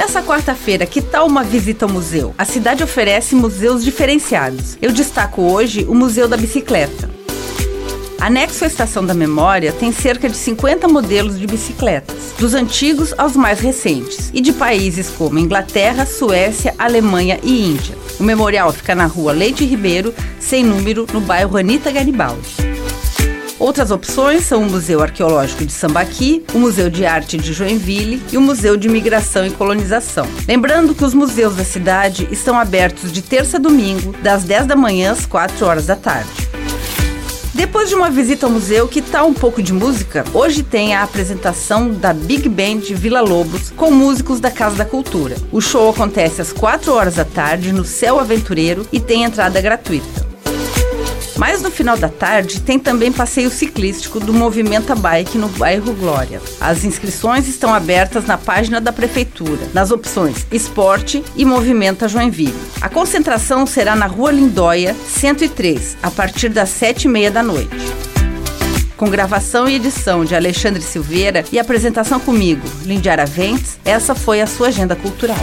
Nessa quarta-feira, que tal uma visita ao museu? A cidade oferece museus diferenciados. Eu destaco hoje o Museu da Bicicleta. Anexo à Estação da Memória tem cerca de 50 modelos de bicicletas, dos antigos aos mais recentes, e de países como Inglaterra, Suécia, Alemanha e Índia. O memorial fica na rua Leite Ribeiro, sem número, no bairro Anita Garibaldi. Outras opções são o Museu Arqueológico de Sambaqui, o Museu de Arte de Joinville e o Museu de Migração e Colonização. Lembrando que os museus da cidade estão abertos de terça a domingo, das 10 da manhã às 4 horas da tarde. Depois de uma visita ao museu, que tal um pouco de música? Hoje tem a apresentação da Big Band Vila Lobos com músicos da Casa da Cultura. O show acontece às 4 horas da tarde no Céu Aventureiro e tem entrada gratuita. Mas no final da tarde tem também passeio ciclístico do Movimenta Bike no bairro Glória. As inscrições estão abertas na página da Prefeitura, nas opções Esporte e Movimenta Joinville. A concentração será na Rua Lindóia, 103, a partir das sete e meia da noite com gravação e edição de Alexandre Silveira e apresentação comigo, Lindiara Ventes, essa foi a sua agenda cultural.